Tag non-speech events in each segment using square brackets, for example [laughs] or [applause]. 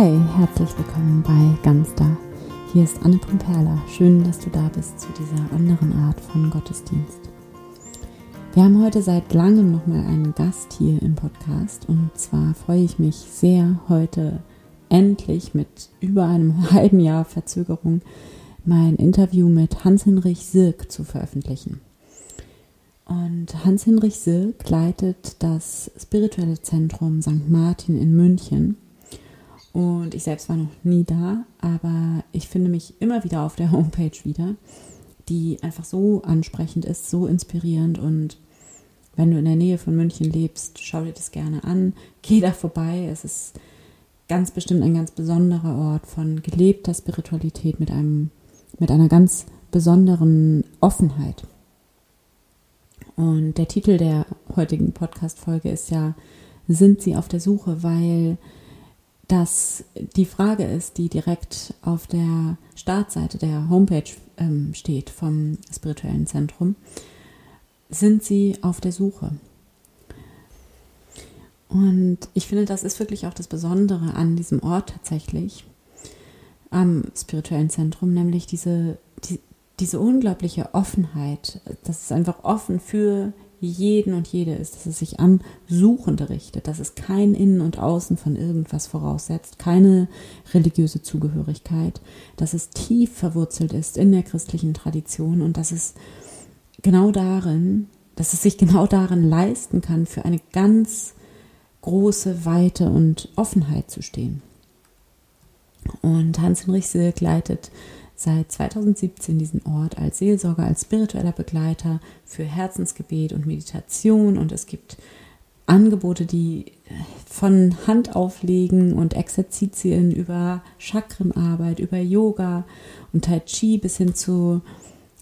Hi, herzlich willkommen bei Ganz da. Hier ist Anne Pumperla. Schön, dass du da bist zu dieser anderen Art von Gottesdienst. Wir haben heute seit langem nochmal einen Gast hier im Podcast und zwar freue ich mich sehr, heute endlich mit über einem [laughs] halben Jahr Verzögerung mein Interview mit Hans-Hinrich Sirk zu veröffentlichen. Und Hans-Hinrich Sirk leitet das spirituelle Zentrum St. Martin in München und ich selbst war noch nie da, aber ich finde mich immer wieder auf der [laughs] Homepage wieder, die einfach so ansprechend ist, so inspirierend. Und wenn du in der Nähe von München lebst, schau dir das gerne an, geh da vorbei. Es ist ganz bestimmt ein ganz besonderer Ort von gelebter Spiritualität mit einem, mit einer ganz besonderen Offenheit. Und der Titel der heutigen Podcast-Folge ist ja, sind sie auf der Suche, weil dass die Frage ist, die direkt auf der Startseite der Homepage ähm, steht vom spirituellen Zentrum, sind sie auf der Suche? Und ich finde, das ist wirklich auch das Besondere an diesem Ort tatsächlich, am spirituellen Zentrum, nämlich diese, die, diese unglaubliche Offenheit. Das ist einfach offen für jeden und jede ist, dass es sich an Suchende richtet, dass es kein Innen und Außen von irgendwas voraussetzt, keine religiöse Zugehörigkeit, dass es tief verwurzelt ist in der christlichen Tradition und dass es genau darin, dass es sich genau darin leisten kann, für eine ganz große Weite und Offenheit zu stehen. Und Hans-Hinrich Silk leitet seit 2017 diesen Ort als Seelsorger, als spiritueller Begleiter für Herzensgebet und Meditation. Und es gibt Angebote, die von Handauflegen und Exerzitien über Chakrenarbeit, über Yoga und Tai Chi bis hin zu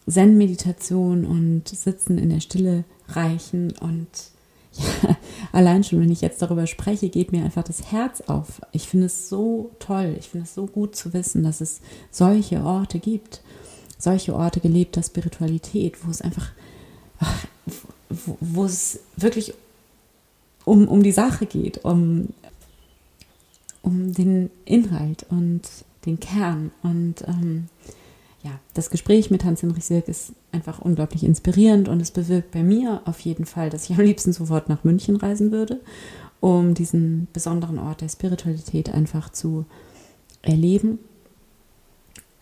Zen-Meditation und Sitzen in der Stille reichen und [laughs] allein schon, wenn ich jetzt darüber spreche, geht mir einfach das Herz auf. Ich finde es so toll, ich finde es so gut zu wissen, dass es solche Orte gibt. Solche Orte gelebter Spiritualität, wo es einfach, ach, wo, wo, es wirklich um, um die Sache geht, um, um den Inhalt und den Kern. Und ähm, ja, das Gespräch mit Hans-Hinrich Silk ist einfach unglaublich inspirierend und es bewirkt bei mir auf jeden Fall, dass ich am liebsten sofort nach München reisen würde, um diesen besonderen Ort der Spiritualität einfach zu erleben.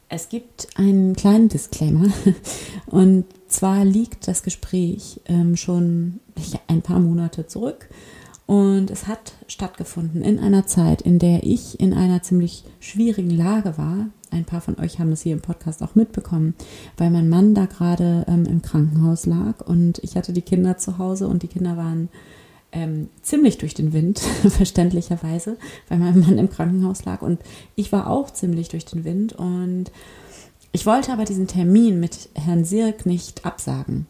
Es gibt einen kleinen Disclaimer [laughs] und zwar liegt das Gespräch ähm, schon ein paar Monate zurück und es hat stattgefunden in einer Zeit, in der ich in einer ziemlich schwierigen Lage war, ein paar von euch haben es hier im Podcast auch mitbekommen, weil mein Mann da gerade ähm, im Krankenhaus lag und ich hatte die Kinder zu Hause und die Kinder waren ähm, ziemlich durch den Wind, [laughs] verständlicherweise, weil mein Mann im Krankenhaus lag und ich war auch ziemlich durch den Wind und ich wollte aber diesen Termin mit Herrn Sirk nicht absagen,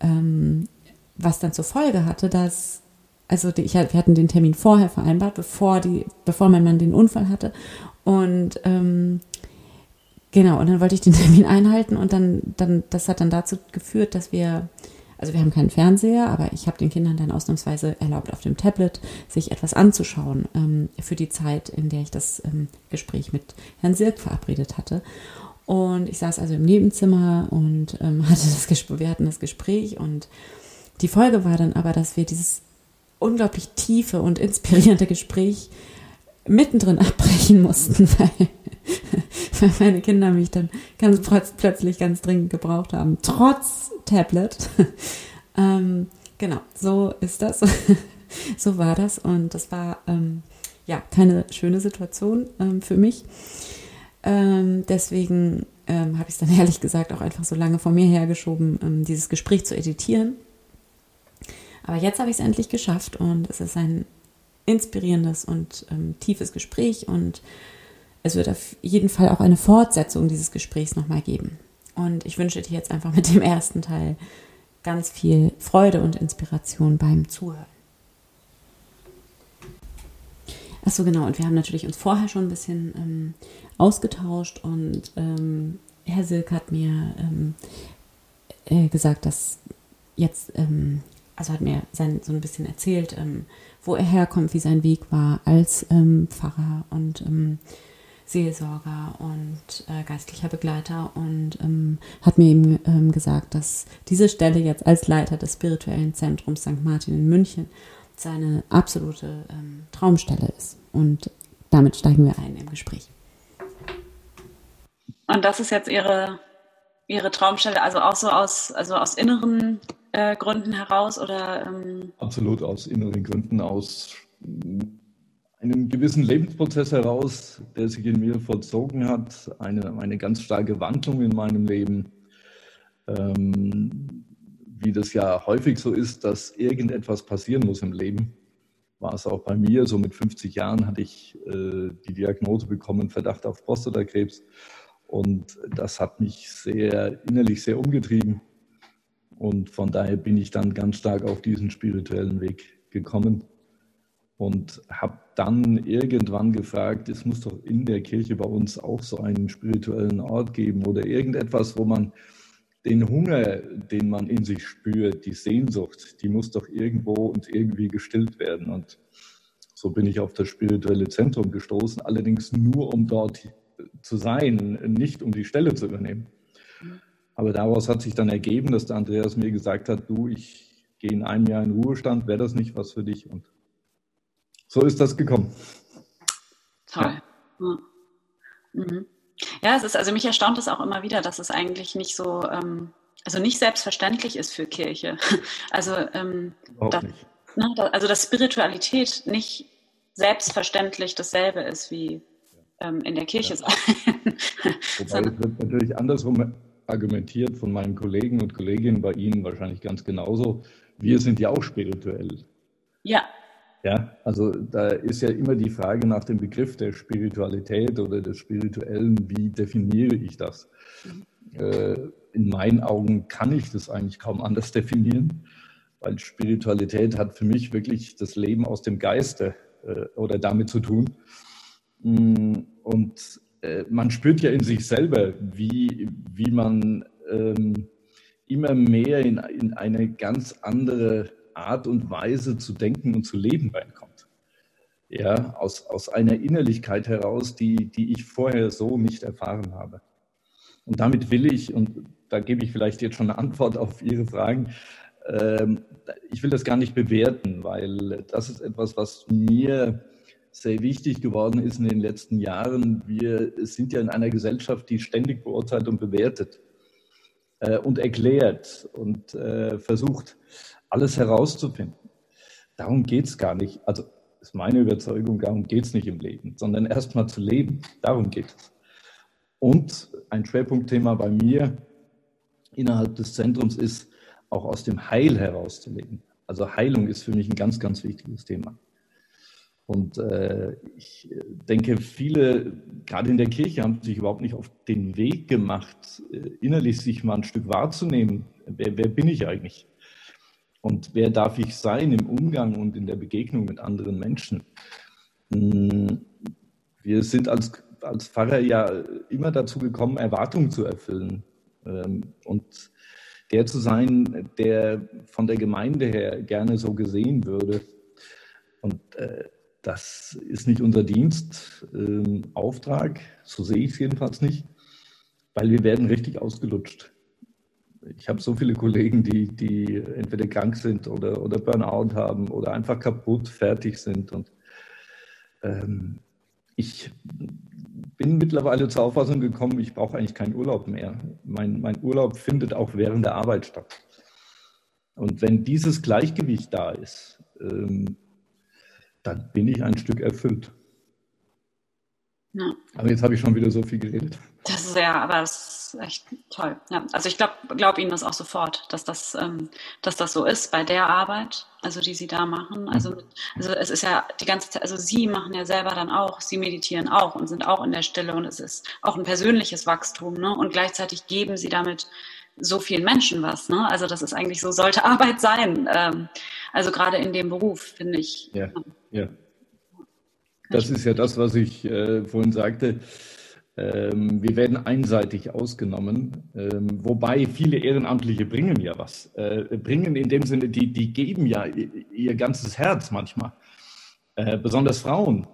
ähm, was dann zur Folge hatte, dass also ich, wir hatten den Termin vorher vereinbart, bevor die, bevor mein Mann den Unfall hatte und ähm, Genau, und dann wollte ich den [laughs] Termin einhalten und dann, dann, das hat dann dazu geführt, dass wir, also wir haben keinen Fernseher, aber ich habe den Kindern dann ausnahmsweise erlaubt, auf dem Tablet sich etwas anzuschauen ähm, für die Zeit, in der ich das ähm, Gespräch mit Herrn Sirk verabredet hatte. Und ich saß also im Nebenzimmer und ähm, [laughs] hatte das Gespräch, wir hatten das Gespräch und die Folge war dann aber, dass wir dieses unglaublich tiefe und inspirierende Gespräch mittendrin [laughs] abbrechen mussten, weil [laughs] weil meine Kinder mich dann ganz plötzlich ganz dringend gebraucht haben, trotz Tablet. [laughs] ähm, genau, so ist das. [laughs] so war das und das war ähm, ja keine schöne Situation ähm, für mich. Ähm, deswegen ähm, habe ich es dann ehrlich gesagt auch einfach so lange vor mir hergeschoben, ähm, dieses Gespräch zu editieren. Aber jetzt habe ich es endlich geschafft und es ist ein inspirierendes und tiefes Gespräch und es wird auf jeden Fall auch eine Fortsetzung dieses Gesprächs nochmal geben. Und ich wünsche dir jetzt einfach mit dem ersten Teil ganz viel Freude und Inspiration beim Zuhören. Achso, genau. Und wir haben natürlich uns vorher schon ein bisschen ähm, ausgetauscht und ähm, Herr Silk hat mir ähm, äh, gesagt, dass jetzt ähm, also hat mir sein, so ein bisschen erzählt, ähm, wo er herkommt, wie sein Weg war als ähm, Pfarrer und Seelsorger und äh, geistlicher Begleiter und ähm, hat mir eben ähm, gesagt, dass diese Stelle jetzt als Leiter des spirituellen Zentrums St. Martin in München seine absolute ähm, Traumstelle ist. Und damit steigen wir ein im Gespräch. Und das ist jetzt Ihre, Ihre Traumstelle, also auch so aus, also aus inneren äh, Gründen heraus oder? Ähm Absolut aus inneren Gründen, aus einem gewissen Lebensprozess heraus, der sich in mir vollzogen hat, eine, eine ganz starke Wandlung in meinem Leben. Ähm, wie das ja häufig so ist, dass irgendetwas passieren muss im Leben, war es auch bei mir. So mit 50 Jahren hatte ich äh, die Diagnose bekommen, Verdacht auf Prostatakrebs. Und das hat mich sehr innerlich sehr umgetrieben. Und von daher bin ich dann ganz stark auf diesen spirituellen Weg gekommen und habe dann irgendwann gefragt, es muss doch in der Kirche bei uns auch so einen spirituellen Ort geben oder irgendetwas, wo man den Hunger, den man in sich spürt, die Sehnsucht, die muss doch irgendwo und irgendwie gestillt werden. Und so bin ich auf das spirituelle Zentrum gestoßen, allerdings nur um dort zu sein, nicht um die Stelle zu übernehmen. Aber daraus hat sich dann ergeben, dass der Andreas mir gesagt hat, du, ich gehe in einem Jahr in Ruhestand, wäre das nicht was für dich? Und so ist das gekommen. Toll. Ja. Mhm. ja, es ist, also mich erstaunt es auch immer wieder, dass es eigentlich nicht so, ähm, also nicht selbstverständlich ist für Kirche. [laughs] Also, ähm, da, ne, also dass Spiritualität nicht selbstverständlich dasselbe ist wie ähm, in der Kirche ja. sein. [laughs] Wobei es wird natürlich andersrum argumentiert von meinen Kollegen und Kolleginnen, bei Ihnen wahrscheinlich ganz genauso. Wir sind ja auch spirituell. Ja, ja, also da ist ja immer die Frage nach dem Begriff der Spiritualität oder des Spirituellen, wie definiere ich das? Äh, in meinen Augen kann ich das eigentlich kaum anders [laughs] definieren, weil Spiritualität hat für mich wirklich das Leben aus dem Geiste äh, oder damit zu tun. Mm, und äh, man spürt ja in sich selber, wie, wie man ähm, immer mehr in, in eine ganz andere Art und Weise zu denken und zu leben reinkommt. Ja, aus, aus einer Innerlichkeit heraus, die, die ich vorher so nicht erfahren habe. Und damit will ich, und da gebe ich vielleicht jetzt schon eine Antwort auf Ihre Fragen, ähm, ich will das gar nicht bewerten, weil das ist etwas, was mir sehr wichtig geworden ist in den letzten Jahren. Wir sind ja in einer Gesellschaft, die ständig beurteilt und bewertet äh, und erklärt und äh, versucht, alles herauszufinden. Darum geht es gar nicht. Also ist meine Überzeugung, darum geht es nicht im Leben, sondern erstmal zu leben. Darum geht es. Und ein Schwerpunktthema bei mir innerhalb des Zentrums ist, auch aus dem Heil herauszuleben. Also Heilung ist für mich ein ganz, ganz wichtiges Thema. Und äh, ich denke, viele, gerade in der Kirche, haben sich überhaupt nicht auf den Weg gemacht, äh, innerlich sich mal ein Stück wahrzunehmen. Wer, wer bin ich eigentlich? Und wer darf ich sein im Umgang und in der Begegnung mit anderen Menschen? Hm, wir sind als, als Pfarrer ja immer dazu gekommen, Erwartungen zu erfüllen. Ähm, und der zu sein, der von der Gemeinde her gerne so gesehen würde. Und äh, das ist nicht unser Dienstauftrag, so sehe ich es jedenfalls nicht, weil wir werden richtig ausgelutscht ich habe so viele Kollegen, die, die entweder krank sind oder, oder Burnout haben oder einfach kaputt, fertig sind. Und ähm, ich bin mittlerweile zur Auffassung gekommen, ich brauche eigentlich keinen Urlaub mehr. Mein, mein Urlaub findet auch während der Arbeit statt. Und wenn dieses Gleichgewicht da ist, ähm, dann bin ich ein Stück erfüllt. Ja. Aber jetzt habe ich schon wieder so viel geredet. Das ist ja, aber das ist echt toll. Ja, also ich glaube glaub Ihnen das auch sofort, dass das, ähm, dass das so ist bei der Arbeit, also die Sie da machen. Also, mhm. also es ist ja die ganze Zeit, also Sie machen ja selber dann auch, Sie meditieren auch und sind auch in der Stille und es ist auch ein persönliches Wachstum, ne? Und gleichzeitig geben Sie damit so vielen Menschen was, ne? Also das ist eigentlich so, sollte [laughs] Arbeit sein. Ähm, also gerade in dem Beruf, finde ich. Ja, ja. Das ist ja das, was ich äh, vorhin sagte wir werden einseitig ausgenommen, ähm, wobei viele Ehrenamtliche bringen ja was. Äh, bringen in dem Sinne, die, die geben ja ihr ganzes Herz manchmal, äh, besonders Frauen.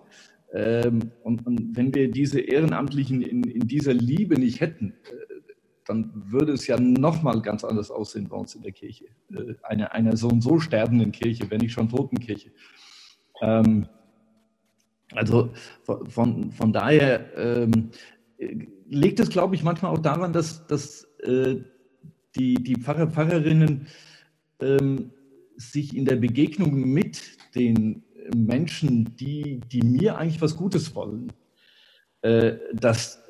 Ähm, und, und, wenn wir diese Ehrenamtlichen in, in dieser Liebe nicht hätten, äh, dann würde es ja nochmal ganz anders aussehen bei uns in der Kirche. Äh, eine, einer so und so sterbenden Kirche, wenn nicht schon Totenkirche. Ähm, also von, von daher ähm, liegt es, glaube ich, manchmal auch daran, dass, dass äh, die, die Pfarrer, Pfarrerinnen ähm, sich in der Begegnung mit den Menschen, die, die mir eigentlich was Gutes wollen, äh, dass,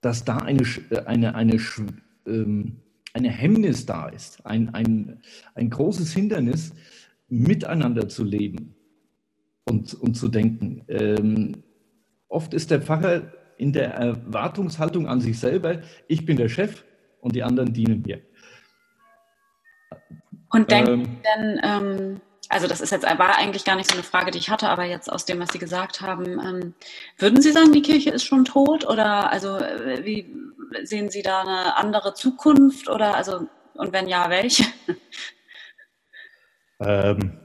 dass da eine, eine, eine, ähm, eine Hemmnis da ist, ein, ein, ein großes Hindernis, miteinander zu leben und, und zu denken. Ähm, oft ist der Pfarrer in der Erwartungshaltung an sich selber, ich bin der Chef und die anderen dienen mir. Und denken ähm, denn, ähm, also das ist jetzt war eigentlich gar nicht so eine Frage, die ich hatte, aber jetzt aus dem, was Sie gesagt haben, ähm, würden Sie sagen, die Kirche ist schon tot oder also äh, wie sehen Sie da eine andere Zukunft oder also und wenn ja, welche? [laughs] Ähm,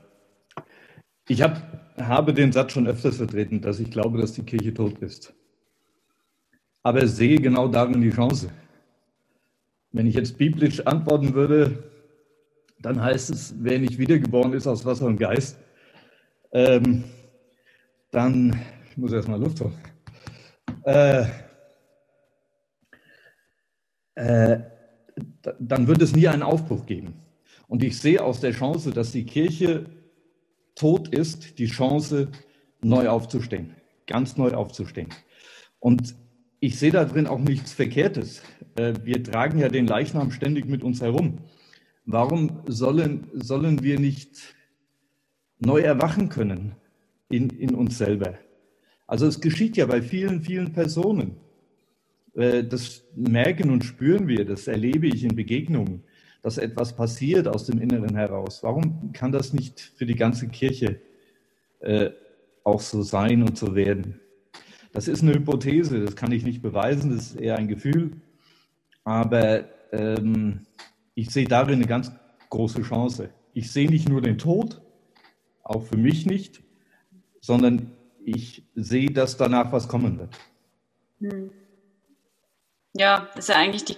ich hab, habe den Satz schon öfters vertreten, dass ich glaube, dass die Kirche tot ist. Aber sehe genau darin die Chance. Wenn ich jetzt biblisch antworten würde, dann heißt es, wer nicht wiedergeboren ist aus Wasser und Geist, ähm, dann, ich muss erstmal Luft holen, äh, äh, dann wird es nie einen Aufbruch geben. Und ich sehe aus der Chance, dass die Kirche tot ist, die Chance, neu aufzustehen, ganz neu aufzustehen. Und ich sehe da drin auch nichts Verkehrtes. Äh, wir tragen ja den Leichnam ständig mit uns herum. Warum sollen, sollen wir nicht neu erwachen können in, in uns selber? Also es geschieht ja bei vielen, vielen Personen. Äh, das merken und spüren wir, das erlebe ich in Begegnungen, dass etwas passiert aus dem Inneren heraus. Warum kann das nicht für die ganze Kirche äh, auch so sein und so werden? Das ist eine Hypothese, das kann ich nicht beweisen, das ist eher ein Gefühl. Aber ähm, ich sehe darin eine ganz große Chance. Ich sehe nicht nur den Tod, auch für mich nicht, sondern ich sehe, dass danach was kommen wird. Hm. Ja, ist ja eigentlich die,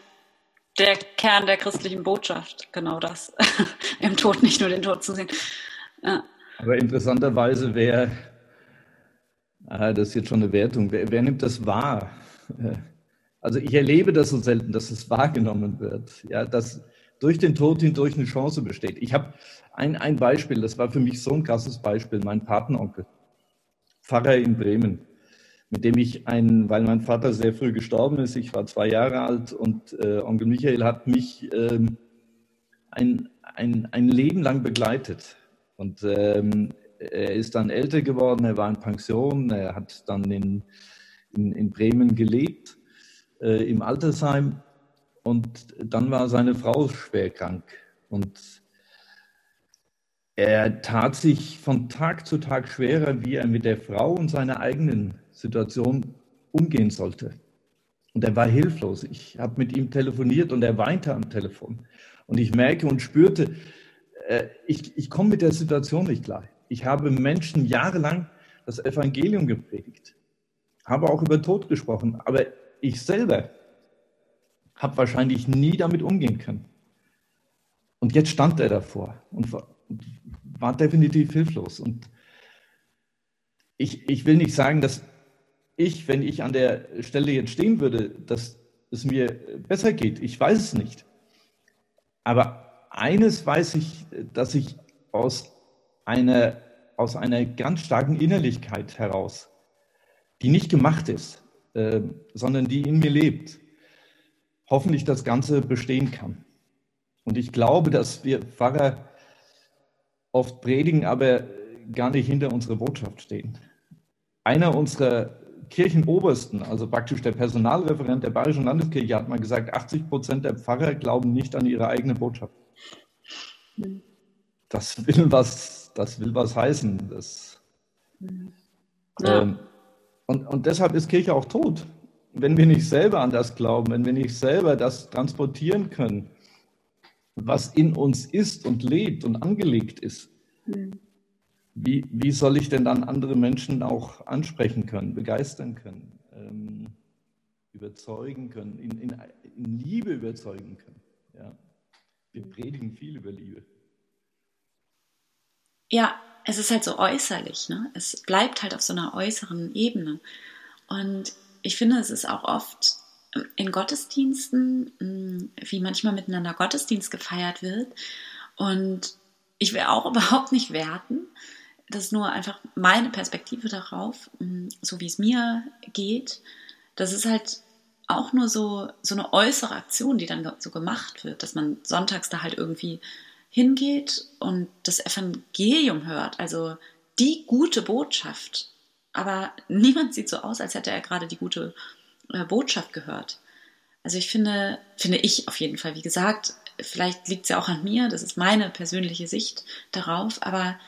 der Kern der christlichen Botschaft, genau das. [laughs] Im Tod nicht nur den Tod zu sehen. Ja. Aber interessanterweise, wer, ah, das ist jetzt schon eine Wertung, wer, wer nimmt das wahr? Also ich erlebe das so selten, dass es wahrgenommen wird. Ja, dass, durch den Tod hindurch eine Chance besteht. Ich habe ein, ein Beispiel, das war für mich so ein krasses Beispiel, mein Patenonkel, Pfarrer in Bremen, mit dem ich ein, weil mein Vater sehr früh gestorben ist, ich war zwei Jahre alt und äh, Onkel Michael hat mich ähm, ein, ein, ein Leben lang begleitet. Und ähm, er ist dann älter geworden, er war in Pension, er hat dann in, in, in Bremen gelebt, äh, im Altersheim und dann war seine Frau schwer krank. Und er tat sich von Tag zu Tag schwerer, wie er mit der Frau und seiner eigenen Situation umgehen sollte. Und er war hilflos. Ich habe mit ihm telefoniert und er weinte am Telefon. Und ich merke und spürte, äh, ich, ich komme mit der Situation nicht klar. Ich habe Menschen jahrelang das Evangelium gepredigt, habe auch über Tod gesprochen, aber ich selber habe wahrscheinlich nie damit umgehen können. Und jetzt stand er davor und war, war definitiv hilflos. Und ich, ich will nicht sagen, dass ich, wenn ich an der Stelle jetzt stehen würde, dass es mir besser geht. Ich weiß es nicht. Aber eines weiß ich, dass ich aus einer, aus einer ganz starken Innerlichkeit heraus, die nicht gemacht ist, äh, sondern die in mir lebt, hoffentlich das Ganze bestehen kann. Und ich glaube, dass wir Pfarrer oft predigen, aber gar nicht hinter unserer Botschaft stehen. Einer unserer Kirchenobersten, also praktisch der Personalreferent der Bayerischen Landeskirche, hat mal gesagt, 80 Prozent der Pfarrer glauben nicht an ihre eigene Botschaft. Das will was, das will was heißen. Das, ja. ähm, und, und deshalb ist Kirche auch tot wenn wir nicht selber an das glauben, wenn wir nicht selber das transportieren können, was in uns ist und lebt und angelegt ist, mhm. wie, wie soll ich denn dann andere Menschen auch ansprechen können, begeistern können, ähm, überzeugen können, in, in, in, Liebe überzeugen können? Ja. Wir predigen viel über Liebe. Ja, es ist halt so äußerlich, ne? Es bleibt halt auf so einer äußeren Ebene. Und ich finde, es ist auch oft in Gottesdiensten, mm, wie manchmal miteinander Gottesdienst gefeiert wird. Und ich will auch [laughs] überhaupt nicht werten. Das ist nur einfach meine Perspektive darauf, mm, so wie es mir geht. Das ist halt auch nur so, so eine äußere Aktion, die dann so gemacht wird, dass man sonntags da halt irgendwie hingeht und das Evangelium hört, also die gute Botschaft. Aber niemand sieht so aus, als hätte er gerade die gute äh, Botschaft gehört. Also ich finde, finde ich auf jeden Fall, wie gesagt, vielleicht liegt es ja auch an mir, das ist meine persönliche Sicht darauf, aber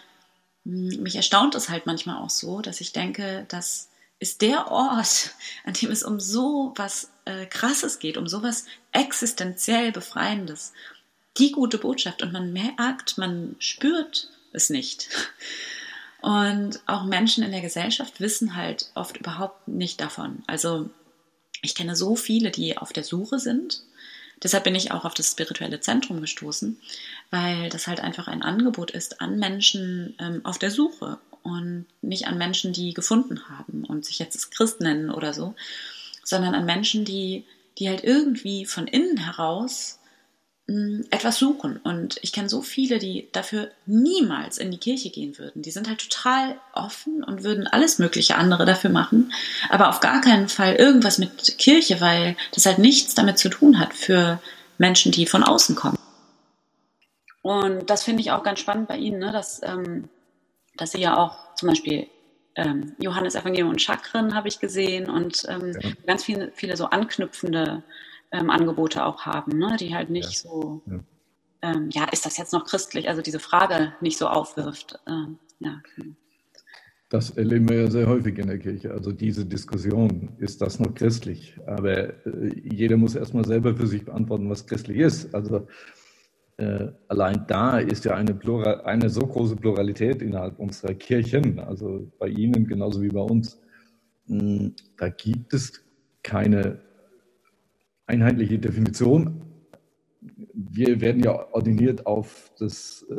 hm, mich erstaunt es halt manchmal auch so, dass ich denke, das ist der Ort, [laughs] an dem es um so was äh, Krasses geht, um so was existenziell Befreiendes. Die gute Botschaft und man merkt, man spürt es nicht. Und auch Menschen in der Gesellschaft wissen halt oft überhaupt nicht davon. Also ich kenne so viele, die auf der Suche sind. Deshalb bin ich auch auf das spirituelle Zentrum gestoßen, weil das halt einfach ein Angebot ist an Menschen ähm, auf der Suche und nicht an Menschen, die gefunden haben und sich jetzt Christ nennen oder so, sondern an Menschen, die, die halt irgendwie von innen heraus etwas suchen. Und ich kenne so viele, die dafür niemals in die Kirche gehen würden. Die sind halt total offen und würden alles mögliche andere dafür machen, aber auf gar keinen Fall irgendwas mit Kirche, weil das halt nichts damit zu tun hat für Menschen, die von außen kommen. Und das finde ich auch ganz spannend bei Ihnen, ne? dass, ähm, dass Sie ja auch zum Beispiel ähm, Johannes Evangelium und Chakren habe ich gesehen und ähm, ja. ganz viele, viele so anknüpfende ähm, Angebote auch haben, ne? die halt nicht ja. so, ja. Ähm, ja. ist das jetzt noch christlich, also diese Frage nicht so aufwirft. Ähm, ja. Das erleben wir ja sehr häufig in der Kirche. Also diese Diskussion, ist das noch christlich? Aber äh, jeder muss erstmal selber für sich beantworten, was christlich ist. Also äh, allein da ist ja eine, Plural, eine so große Pluralität innerhalb unserer Kirchen, also bei Ihnen genauso wie bei uns. Mh, hm, da gibt es keine einheitliche Definition. Wir werden ja ordiniert auf das äh,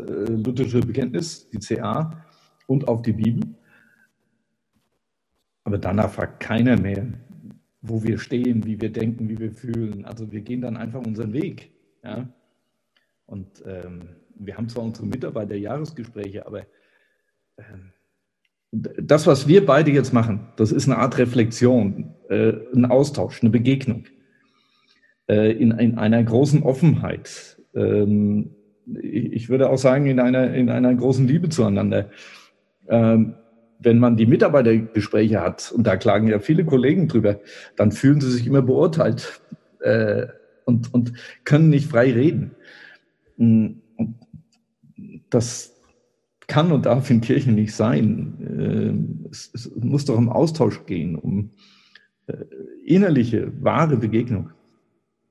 lutherische Bekenntnis, die CA, und auf die Bibel. Aber danach fragt keiner mehr, wo wir stehen, wie wir denken, wie wir fühlen. Also wir gehen dann einfach unseren Weg. Ja? Und ähm, wir haben zwar unsere Mitarbeiter-Jahresgespräche, aber ähm, das, was wir beide jetzt machen, das ist eine Art Reflexion, äh, ein Austausch, eine Begegnung äh, in, in einer großen Offenheit. Ähm, ich würde auch sagen, in einer, in einer großen Liebe zueinander. Ähm, wenn man die Mitarbeitergespräche hat, und da klagen ja viele Kollegen drüber, dann fühlen sie sich immer beurteilt äh, und, und können nicht frei reden. Und das kann und darf in Kirchen nicht sein. Äh, es, es muss doch um Austausch gehen, um äh, innerliche, wahre Begegnung.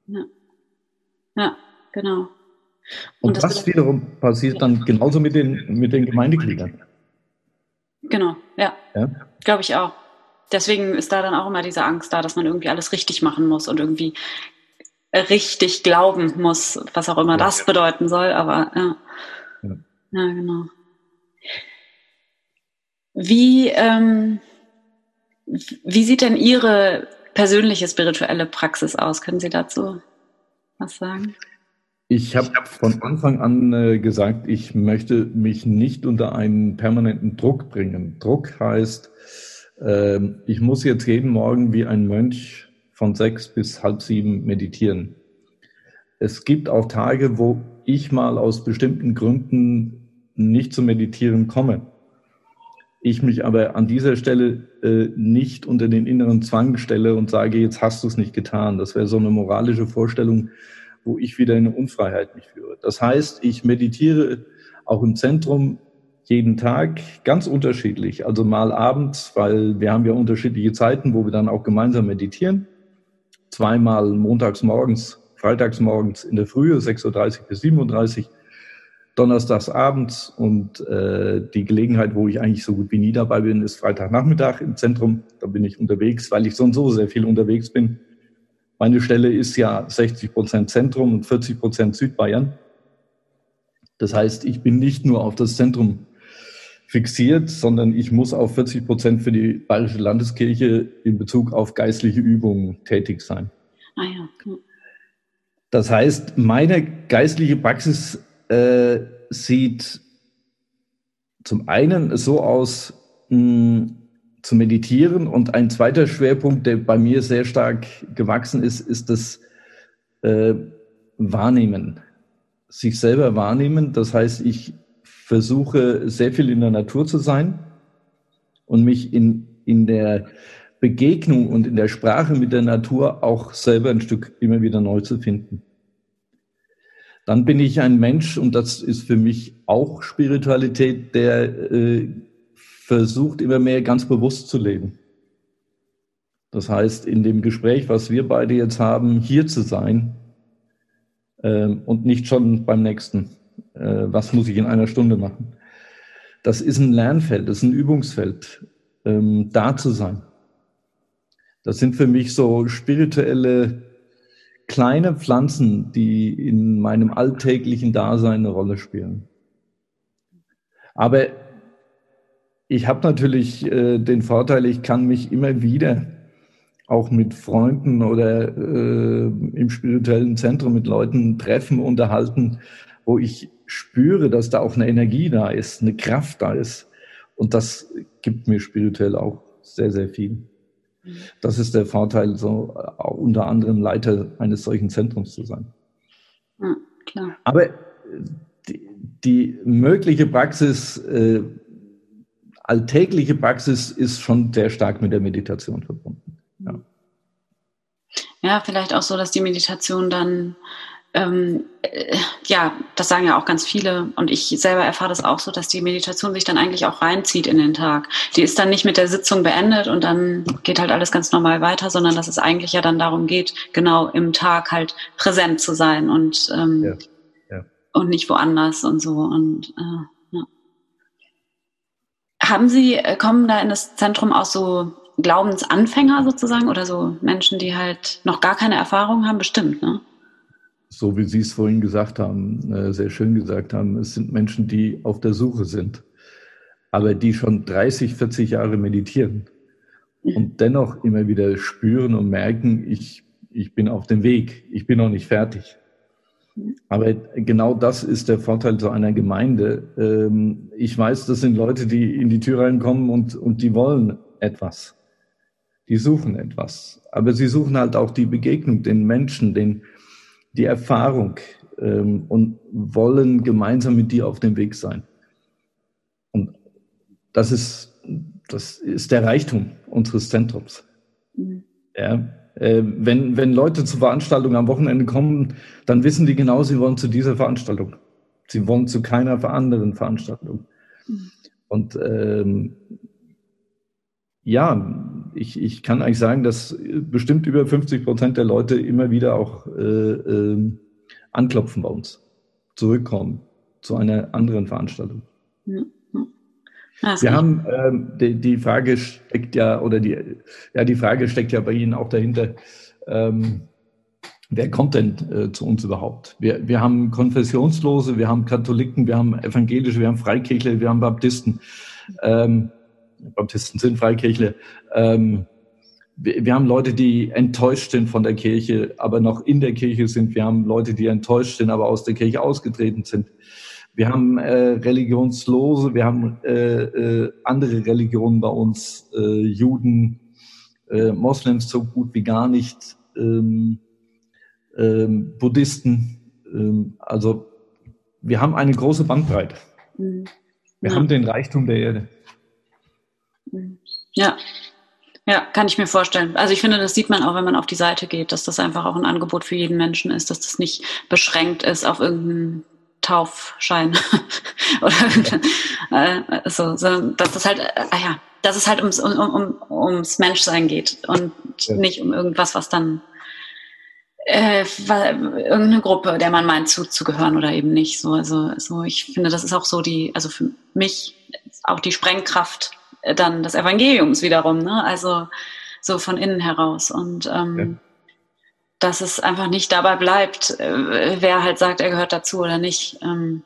Ja, ja genau. Und, Und das, das wiederum passiert ja. dann genauso mit den, mit den Gemeindegliedern. Genau, ja. ja? Glaube ich auch. Deswegen ist da dann auch immer diese Angst da, dass man irgendwie alles richtig machen muss und irgendwie richtig glauben muss, was auch immer ja. das bedeuten soll. Aber ja, ja, ja genau. Wie, ähm, wie sieht denn Ihre persönliche spirituelle Praxis aus? Können Sie dazu was sagen? Ich habe von Anfang an äh, gesagt, ich möchte mich nicht unter einen permanenten Druck bringen. Druck heißt, äh, ich muss jetzt jeden Morgen wie ein Mönch von sechs bis halb sieben meditieren. Es gibt auch Tage, wo ich mal aus bestimmten Gründen nicht zum Meditieren komme ich mich aber an dieser Stelle äh, nicht unter den inneren Zwang stelle und sage, jetzt hast du es nicht getan. Das wäre so eine moralische Vorstellung, wo ich wieder in Unfreiheit mich führe. Das heißt, ich meditiere auch im Zentrum jeden Tag ganz unterschiedlich. Also mal abends, weil wir haben ja unterschiedliche Zeiten, wo wir dann auch gemeinsam meditieren. zweimal montags morgens, freitags morgens in der Frühe, 6.30 Uhr bis 37 Uhr, donnerstags abends und äh, die Gelegenheit, wo ich eigentlich so gut wie nie dabei bin, ist Freitagnachmittag im Zentrum. Da bin ich unterwegs, weil ich so und so sehr viel unterwegs bin. Meine Stelle ist ja 60 Prozent Zentrum und 40 Prozent Südbayern. Das heißt, ich bin nicht nur auf das Zentrum fixiert, sondern ich muss auf 40 Prozent für die Bayerische Landeskirche in Bezug auf geistliche Übungen tätig sein. Ah ja. Das heißt, meine geistliche Praxis äh, sieht zum einen so aus, mh, zu meditieren und ein zweiter Schwerpunkt, der bei mir sehr stark gewachsen ist, ist das äh, Wahrnehmen, sich selber wahrnehmen. Das heißt, ich versuche sehr viel in der Natur zu sein und mich in, in der Begegnung und in der Sprache mit der Natur auch selber ein Stück immer wieder neu zu finden. Dann bin ich ein Mensch, und das ist für mich auch Spiritualität, der äh, versucht immer mehr ganz bewusst zu leben. Das heißt, in dem Gespräch, was wir beide jetzt haben, hier zu sein äh, und nicht schon beim nächsten äh, was muss ich in einer Stunde machen. Das ist ein Lernfeld, das ist ein Übungsfeld, ähm, da zu sein. Das sind für mich so spirituelle kleine Pflanzen, die in meinem alltäglichen Dasein eine Rolle spielen. Aber ich habe natürlich äh, den Vorteil, ich kann mich immer wieder auch mit Freunden oder äh, im spirituellen Zentrum mit Leuten treffen, unterhalten, wo ich spüre, dass da auch eine Energie da ist, eine Kraft da ist. Und das gibt mir spirituell auch sehr, sehr viel. Das ist der Vorteil, so äh, unter anderem Leiter eines solchen Zentrums zu sein. Ja, klar. Aber äh, die, die mögliche Praxis, äh, alltägliche Praxis ist schon sehr stark mit der Meditation verbunden. Ja. ja, vielleicht auch so, dass die Meditation dann ähm, äh, ja, das sagen ja auch ganz viele und ich selber erfahre das auch so, dass die Meditation sich dann eigentlich auch reinzieht in den Tag. Die ist dann nicht mit der Sitzung beendet und dann geht halt alles ganz normal weiter, sondern dass es eigentlich ja dann darum geht, genau im Tag halt präsent zu sein und, ähm, ja, ja. und nicht woanders und so. Und äh, ja. Haben Sie, äh, kommen da in das Zentrum auch so Glaubensanfänger sozusagen oder so Menschen, die halt noch gar keine Erfahrung haben? Bestimmt, ne? So wie Sie es vorhin gesagt haben, äh, sehr schön gesagt haben, es sind Menschen, die auf der Suche sind, aber die schon 30, 40 Jahre meditieren und dennoch immer wieder spüren und merken, ich, ich bin auf dem Weg, ich bin noch nicht fertig. Aber genau das ist der Vorteil zu einer Gemeinde. Ähm, ich weiß, das sind Leute, die in die Tür reinkommen und, und die wollen etwas. Die suchen etwas. Aber sie suchen halt auch die Begegnung, den Menschen, den, die Erfahrung ähm, und wollen gemeinsam mit dir auf dem Weg sein. Und das ist, das ist der Reichtum unseres Zentrums. Mhm. Ja, äh, wenn, wenn Leute zur Veranstaltung am Wochenende kommen, dann wissen die genau, sie wollen zu dieser Veranstaltung. Sie wollen zu keiner anderen Veranstaltung. Mhm. Und ähm, ja, ich, ich kann eigentlich sagen, dass bestimmt über 50 Prozent der Leute immer wieder auch äh, äh, anklopfen bei uns, zurückkommen zu einer anderen Veranstaltung. Ja. Also Wir haben ähm, die, die, Frage steckt ja oder die ja die Frage steckt ja bei Ihnen auch dahinter. Ähm, wer kommt denn äh, zu uns überhaupt? Wir, wir haben Konfessionslose, wir haben Katholiken, wir haben Evangelische, wir haben Freikirchler, wir haben Baptisten. Ähm, Baptisten sind Freikirchler. Ähm, wir, wir, haben Leute, die enttäuscht sind von der Kirche, aber noch in der Kirche sind. Wir haben Leute, die enttäuscht sind, aber aus der Kirche ausgetreten sind. Wir haben äh, Religionslose, wir haben äh, äh, andere Religionen bei uns, äh, Juden, äh, Moslems so gut wie gar nicht, ähm, ähm, Buddhisten. Ähm, also wir haben eine große Bandbreite. Mhm. Wir ja. haben den Reichtum der Erde. Ja. Ja, kann ich mir vorstellen. Also ich finde, das sieht man auch, wenn man auf die Seite geht, dass das einfach auch ein Angebot für jeden Menschen ist, dass das nicht beschränkt ist auf irgendeinen Taufschein [laughs] oder äh, so, so, dass das halt, äh, ah ja, dass es halt ums, um, um, ums Menschsein geht und ja. nicht um irgendwas, was dann Äh, irgendeine Gruppe, der man meint zuzugehören oder eben nicht. So, also so, ich finde, das ist auch so die, also für mich auch die Sprengkraft dann des Evangeliums wiederum, ne? Also so von innen heraus. Und ähm, ja. dass es einfach nicht dabei bleibt, äh, wer halt sagt, er gehört dazu oder nicht. Ähm,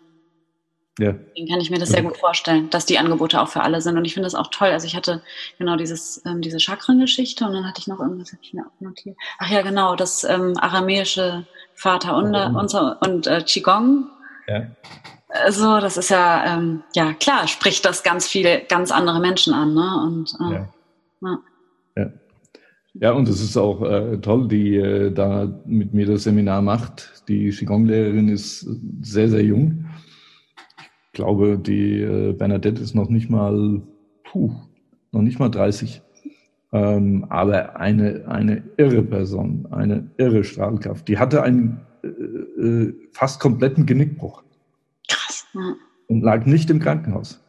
ja. Deswegen kann ich mir das sehr gut vorstellen, dass die Angebote auch für alle sind. Und ich finde das auch toll. Also ich hatte genau dieses, ähm, diese Chakrengeschichte und dann hatte ich noch irgendwas, habe ich mir auch notiert. Ach ja, genau, das ähm, aramäische Vater und, unser, und äh, Qigong. Ja. Also, das ist ja, ähm, ja klar, spricht das ganz viele, ganz andere Menschen an. Ne? Und, äh, ja. ja. ja. Ja, und es ist auch äh, toll, die äh, da mit mir das Seminar macht. Die Qigong-Lehrerin ist sehr, sehr jung glaube, die äh, Bernadette ist noch nicht mal, puh, noch nicht mal 30. Ähm, aber eine, eine irre Person, eine irre Strahlkraft. Die hatte einen äh, äh, fast kompletten Genickbruch. Ja. Und lag nicht im Krankenhaus.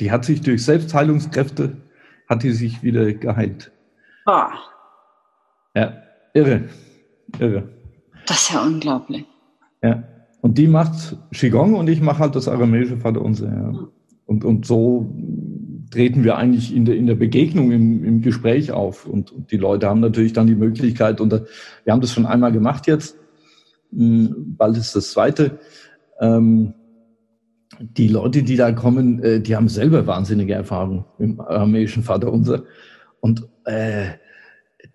Die hat sich durch Selbstheilungskräfte, hat die sich wieder geheilt. Boah. Ja, irre, irre. Das ist ja unglaublich. Ja. Und die macht Qigong und ich mache halt das aramäische Vaterunser. Ja. Und, und so treten wir eigentlich in der, in der Begegnung, im, im Gespräch auf. Und, und die Leute haben natürlich dann die Möglichkeit, und wir haben das schon einmal gemacht jetzt, hm, bald ist das zweite. Ähm, die Leute, die da kommen, äh, die haben selber wahnsinnige Erfahrungen im aramäischen Vaterunser. Und äh,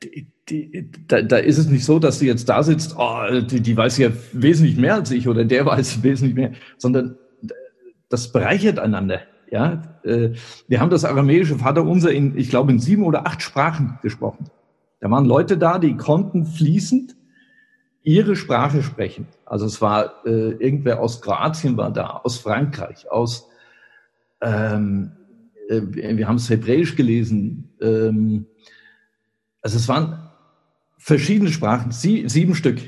die, die, da, da ist es nicht so, dass sie jetzt da sitzt, oh, die, die weiß ja wesentlich mehr als ich oder der [laughs] weiß wesentlich mehr, sondern das bereichert einander. Ja, äh, wir haben das aramäische Vaterunser in, ich glaube, in sieben oder acht Sprachen gesprochen. Da waren Leute da, die konnten fließend ihre Sprache sprechen. Also es war äh, irgendwer aus Kroatien war da, aus Frankreich, aus ähm, äh, wir haben es Hebräisch gelesen. Ähm, also es waren verschiedene Sprachen, sie, sieben Stück.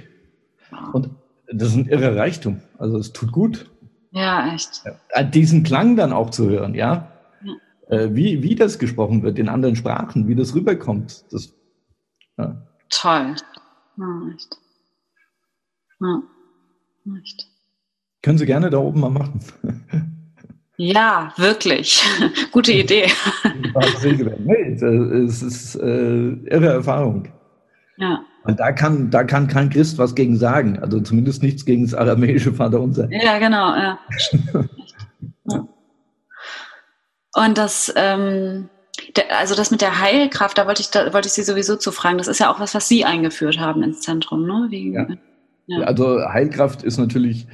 Und das ist ein irrer Reichtum. Also es tut gut. Ja, echt. Äh, diesen Klang dann auch zu hören, ja. ja. Äh, wie, wie das gesprochen wird in anderen Sprachen, wie das rüberkommt. Das, ja. Toll. Ja, echt. Ja, echt. Können Sie gerne da oben mal machen. [laughs] Ja, wirklich. [laughs] Gute Idee. [laughs] nee, es ist äh, irre Erfahrung. Ja. Und da kann, da kann kein Christ was gegen sagen. Also zumindest nichts gegen das aramäische Vaterunser. Ja, genau, ja. ja. Und das, ähm, der, also das mit der Heilkraft, da wollte ich, da wollte ich Sie sowieso zu fragen. Das ist ja auch was, was Sie eingeführt haben ins Zentrum, ne? Wie, ja. Ja. Also Heilkraft ist natürlich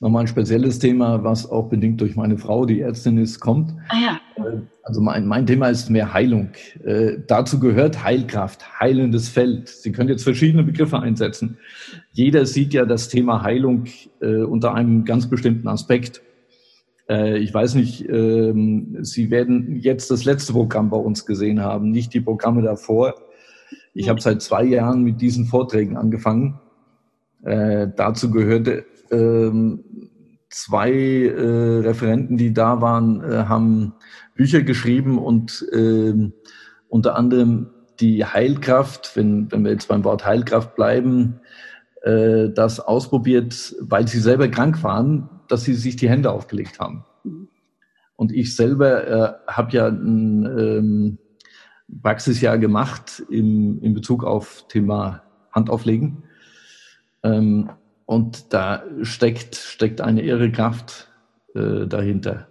nochmal ein spezielles Thema, was auch bedingt durch meine Frau, die Ärztin ist, kommt. Ah ja. Äh, also mein, mein Thema ist mehr Heilung. Äh, dazu gehört Heilkraft, heilendes Feld. Sie können jetzt verschiedene Begriffe einsetzen. Jeder sieht ja das Thema Heilung äh, unter einem ganz bestimmten Aspekt. Äh, ich weiß nicht, ähm, Sie werden jetzt das letzte Programm bei uns gesehen haben, nicht die Programme davor. Ich habe seit zwei Jahren mit diesen Vorträgen angefangen. Äh, dazu gehörte ähm, zwei äh, Referenten, die da waren, äh, haben Bücher geschrieben und äh, unter anderem die Heilkraft, wenn, wenn wir jetzt beim Wort Heilkraft bleiben, äh, das ausprobiert, weil sie selber krank waren, dass sie sich die Hände aufgelegt haben. Und ich selber äh, habe ja ein ähm, Praxisjahr gemacht im, in Bezug auf Thema Handauflegen. Ähm, und da steckt, steckt eine irre Kraft äh, dahinter.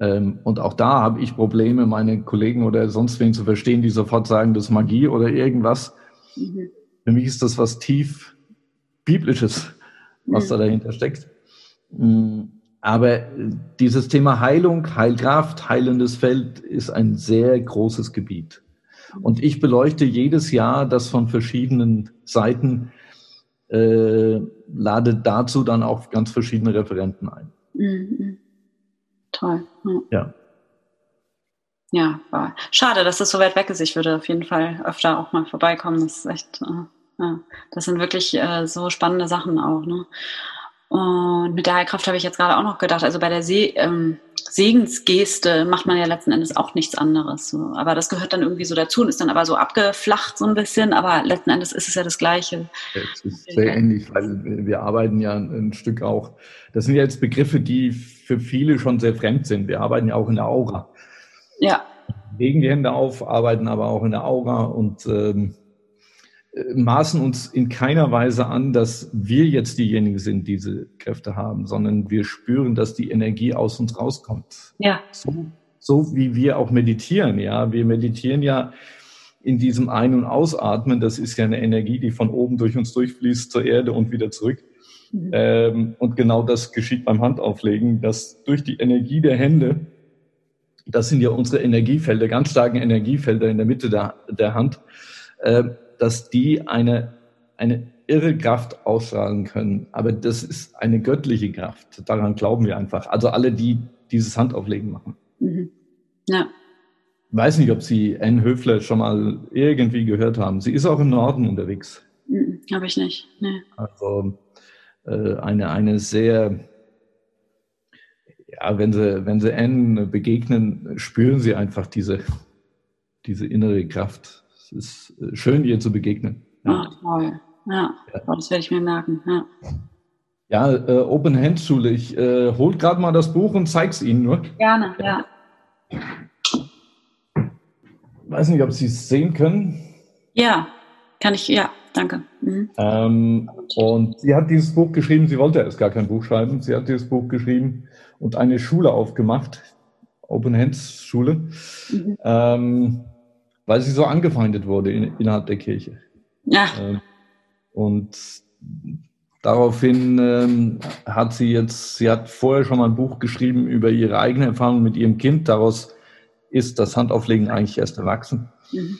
Ähm, und auch da habe ich Probleme, meine Kollegen oder sonst wen zu verstehen, die sofort sagen, das ist Magie oder irgendwas. Mhm. Für mich ist das was tief biblisches, was mhm. da dahinter steckt. Mm, aber dieses Thema Heilung, Heilkraft, heilendes Feld ist ein sehr großes Gebiet. Und ich beleuchte jedes Jahr das von verschiedenen Seiten äh, lade dazu dann auch ganz verschiedene Referenten ein. Mhm. Toll. Ja. Ja, war schade, dass das so weit weg ist. Ich würde auf jeden Fall öfter auch mal vorbeikommen. Das ist echt, äh, ja, das sind wirklich äh, so spannende Sachen auch. Ne? Und mit der Heilkraft habe ich jetzt gerade auch noch gedacht, also bei der See, ähm, Segensgeste macht man ja letzten Endes auch nichts anderes. So. Aber das gehört dann irgendwie so dazu und ist dann aber so abgeflacht so ein bisschen, aber letzten Endes ist es ja das Gleiche. Es ist sehr ähnlich, weil wir arbeiten ja ein Stück auch, das sind ja jetzt Begriffe, die für viele schon sehr fremd sind. Wir arbeiten ja auch in der Aura. Ja. Legen die Hände auf, arbeiten aber auch in der Aura und ähm, maßen uns in keiner Weise an, dass wir jetzt diejenigen sind, die diese Kräfte haben, sondern wir spüren, dass die Energie aus uns rauskommt. Ja. So, so wie wir auch meditieren, ja. Wir meditieren ja in diesem Ein- und Ausatmen. Das ist ja eine Energie, die von oben durch uns durchfließt zur Erde und wieder zurück. Mhm. Ähm, und genau das geschieht beim Handauflegen, dass durch die Energie der Hände, das sind ja unsere Energiefelder, ganz starken Energiefelder in der Mitte der, der Hand, äh, dass die eine, eine irre Kraft ausstrahlen können. Aber das ist eine göttliche Kraft. Daran glauben wir einfach. Also alle, die dieses Handauflegen machen. Mhm. Ja. Ich weiß nicht, ob Sie Anne Höfler schon mal irgendwie gehört haben. Sie ist auch im Norden unterwegs. Mhm, Habe ich nicht. Nee. Also äh, eine, eine sehr, ja, wenn Sie, wenn Sie Anne begegnen, spüren Sie einfach diese, diese innere Kraft es ist äh, schön, ihr zu begegnen. Ja. Oh, toll. Ja, ja. das werde ich mir merken. Ja, ja äh, Open Hands Schule. Ich äh, hol gerade mal das Buch und zeig's Ihnen nur. Gerne, ja. Weiß nicht, ob Sie es sehen können. Ja, kann ich, ja, danke. Mhm. Ähm, und sie hat dieses Buch geschrieben, sie wollte erst gar kein Buch schreiben, sie hat dieses Buch geschrieben und eine Schule aufgemacht, Open Hands Schule. Mhm. Ähm, weil sie so angefeindet wurde in, innerhalb der Kirche. Ja. Ähm, und daraufhin ähm, hat sie jetzt, sie hat vorher schon mal ein Buch geschrieben über ihre eigene Erfahrung mit ihrem Kind. Daraus ist das Handauflegen eigentlich erst erwachsen. Mhm.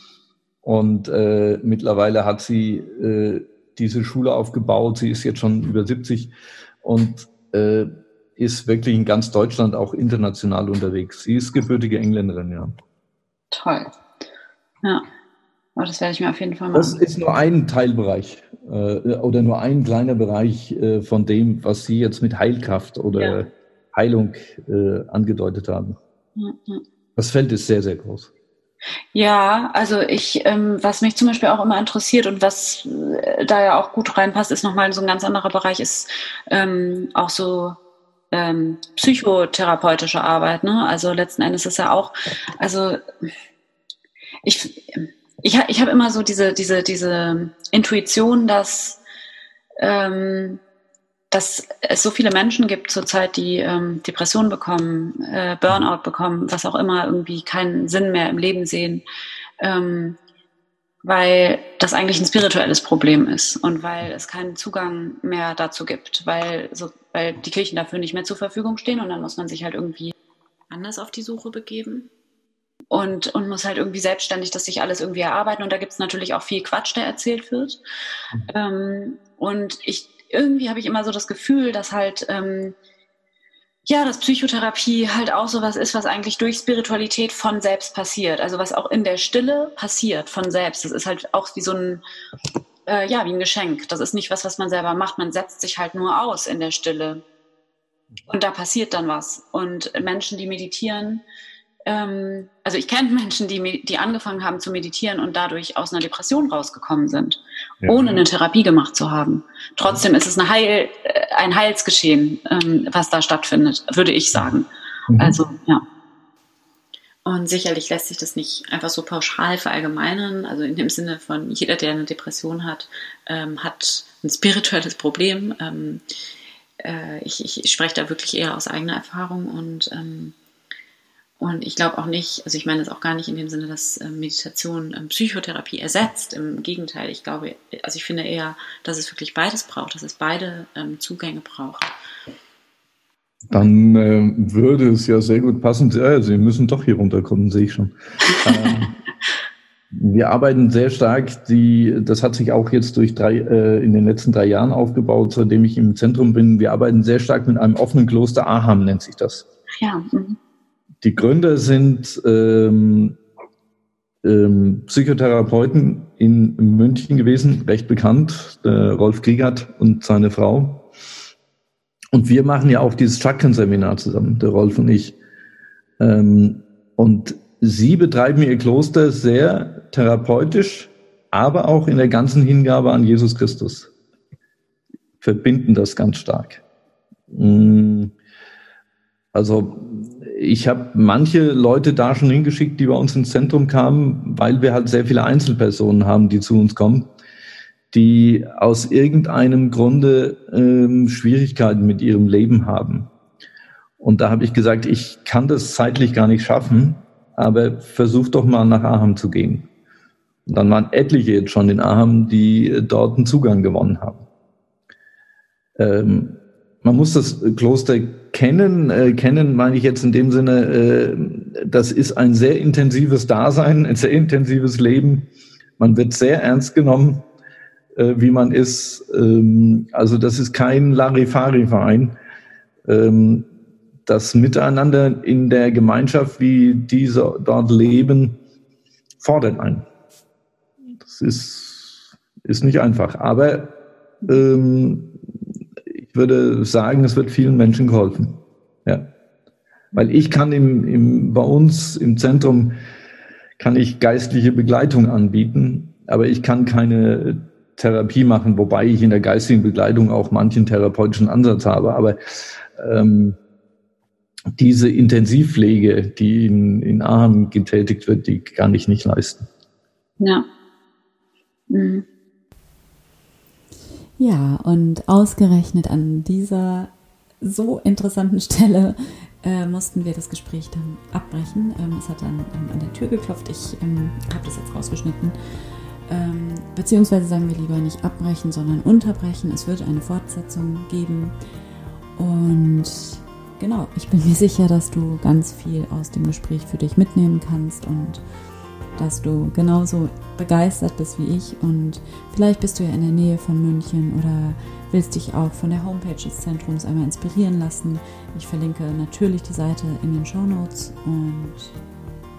Und äh, mittlerweile hat sie äh, diese Schule aufgebaut. Sie ist jetzt schon über 70 und äh, ist wirklich in ganz Deutschland auch international unterwegs. Sie ist gebürtige Engländerin, ja. Toll. Ja, aber das werde ich mir auf jeden Fall machen. Das ist nur ein Teilbereich äh, oder nur ein kleiner Bereich äh, von dem, was Sie jetzt mit Heilkraft oder ja. Heilung äh, angedeutet haben. Ja, ja. Das Feld ist sehr, sehr groß. Ja, also ich, ähm, was mich zum Beispiel auch immer interessiert und was äh, da ja auch gut reinpasst, ist nochmal so ein ganz anderer Bereich, ist ähm, auch so ähm, psychotherapeutische Arbeit. Ne? Also letzten Endes ist ja auch, also ich, ich, ich habe immer so diese, diese, diese Intuition, dass, ähm, dass es so viele Menschen gibt zurzeit, die ähm, Depressionen bekommen, äh, Burnout bekommen, was auch immer, irgendwie keinen Sinn mehr im Leben sehen, ähm, weil das eigentlich ein spirituelles Problem ist und weil es keinen Zugang mehr dazu gibt, weil, so, weil die Kirchen dafür nicht mehr zur Verfügung stehen und dann muss man sich halt irgendwie anders auf die Suche begeben und, und muss halt irgendwie selbstständig das sich alles irgendwie erarbeiten. Und da gibt es natürlich auch viel Quatsch, der erzählt wird. Mhm. Ähm, und ich irgendwie habe ich immer so das Gefühl, dass halt ähm, ja, dass Psychotherapie halt auch so was ist, was eigentlich durch Spiritualität von selbst passiert. Also was auch in der Stille passiert von selbst. Das ist halt auch wie so ein, äh, ja, wie ein Geschenk. Das ist nicht was, was man selber macht. Man setzt sich halt nur aus in der Stille. Und da passiert dann was. Und Menschen, die meditieren, ähm, also ich kenne Menschen, die, die angefangen haben zu meditieren und dadurch aus einer Depression rausgekommen sind, ja. ohne eine Therapie gemacht zu haben. Trotzdem ist es eine Heil, äh, ein Heilsgeschehen, ähm, was da stattfindet, würde ich sagen. Mhm. Also, ja. Und sicherlich lässt sich das nicht einfach so pauschal verallgemeinern. Also in dem Sinne von jeder, der eine Depression hat, ähm, hat ein spirituelles Problem. Ähm, äh, ich, ich, spreche da wirklich eher aus eigener Erfahrung und ähm, und ich glaube auch nicht, also ich meine es auch gar nicht in dem Sinne, dass ähm, Meditation ähm, Psychotherapie ersetzt. Im Gegenteil, ich glaube, also ich finde eher, dass es wirklich beides braucht, dass es beide ähm, Zugänge braucht. Dann äh, würde es ja sehr gut passen. Ja, Sie müssen doch hier runterkommen, sehe ich schon. [laughs] ähm, wir arbeiten sehr stark, die, das hat sich auch jetzt durch drei, äh, in den letzten drei Jahren aufgebaut, seitdem ich im Zentrum bin. Wir arbeiten sehr stark mit einem offenen Kloster. Aham nennt sich das. Ja. Mhm. Die Gründer sind ähm, ähm, Psychotherapeuten in München gewesen, recht bekannt, der Rolf Kriegert und seine Frau. Und wir machen ja auch dieses Chakren-Seminar zusammen, der Rolf und ich. Ähm, und sie betreiben ihr Kloster sehr therapeutisch, aber auch in der ganzen Hingabe an Jesus Christus. Verbinden das ganz stark. Mm. Also ich habe manche Leute da schon hingeschickt, die bei uns ins Zentrum kamen, weil wir halt sehr viele Einzelpersonen haben, die zu uns kommen die aus irgendeinem Grunde ähm, Schwierigkeiten mit ihrem Leben haben. Und da habe ich gesagt, ich kann das zeitlich gar nicht schaffen, aber versuch doch mal nach Aham zu gehen. Und dann waren etliche jetzt schon in Aham, die äh, dort einen Zugang gewonnen haben. Ähm, man muss das Kloster kennen. Äh, kennen meine ich jetzt in dem Sinne, äh, das ist ein sehr intensives Dasein, ein sehr intensives Leben. Man wird sehr ernst genommen äh, wie man ist. Ähm, also das ist kein Larifari-Verein. Ähm, das Miteinander in der Gemeinschaft, wie diese dort leben, fordert einen. Das ist, ist nicht einfach. Aber ähm, ich würde sagen, es wird vielen Menschen geholfen. Ja. Weil ich kann im, im, bei uns im Zentrum kann ich geistliche Begleitung anbieten, aber ich kann keine Therapie machen, wobei ich in der geistigen Begleitung auch manchen therapeutischen Ansatz habe. Aber ähm, diese Intensivpflege, die in, in Aachen getätigt wird, die kann ich nicht leisten. Ja. Mhm. Ja, und ausgerechnet an dieser so interessanten [laughs] Stelle äh, mussten wir das Gespräch dann abbrechen. Ähm, es hat dann ähm, an der Tür geklopft. Ich ähm, habe das jetzt rausgeschnitten. Ähm, beziehungsweise sagen wir lieber nicht abbrechen, sondern unterbrechen. Es wird eine Fortsetzung geben. Und genau, ich bin mir sicher, dass du ganz viel aus dem Gespräch für dich mitnehmen kannst und dass du genauso begeistert bist wie ich. Und vielleicht bist du ja in der Nähe von München oder willst dich auch von der Homepage des Zentrums einmal inspirieren lassen. Ich verlinke natürlich die Seite in den Show Notes und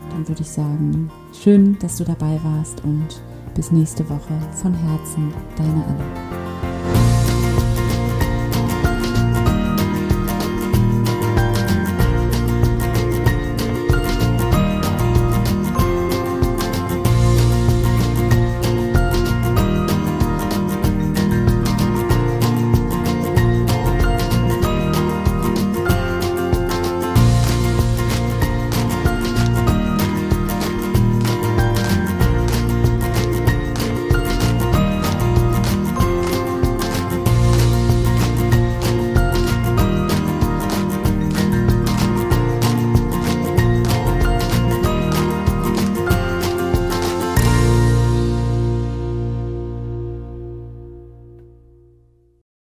dann würde ich sagen, schön, dass du dabei warst und bis nächste Woche. Von Herzen, deine Anne.